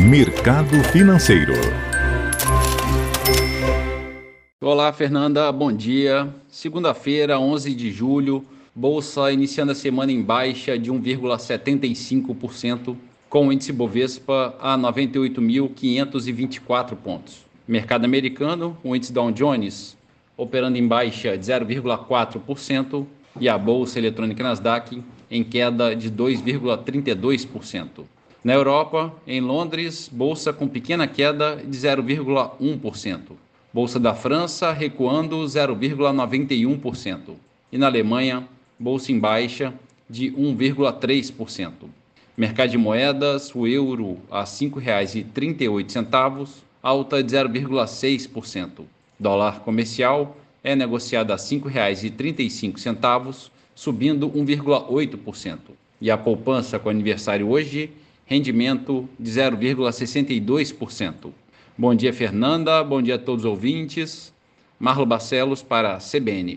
Mercado Financeiro. Olá, Fernanda, bom dia. Segunda-feira, 11 de julho, bolsa iniciando a semana em baixa de 1,75%, com o índice Bovespa a 98.524 pontos. Mercado americano, o índice Dow Jones operando em baixa de 0,4% e a bolsa eletrônica Nasdaq em queda de 2,32%. Na Europa, em Londres, bolsa com pequena queda de 0,1%. Bolsa da França recuando 0,91%. E na Alemanha, bolsa em baixa de 1,3%. Mercado de moedas, o euro a R$ 5,38, alta de 0,6%. Dólar comercial é negociado a R$ 5,35, subindo 1,8%. E a poupança com aniversário hoje, rendimento de 0,62%. Bom dia, Fernanda. Bom dia a todos os ouvintes. Marlo Barcelos para a CBN.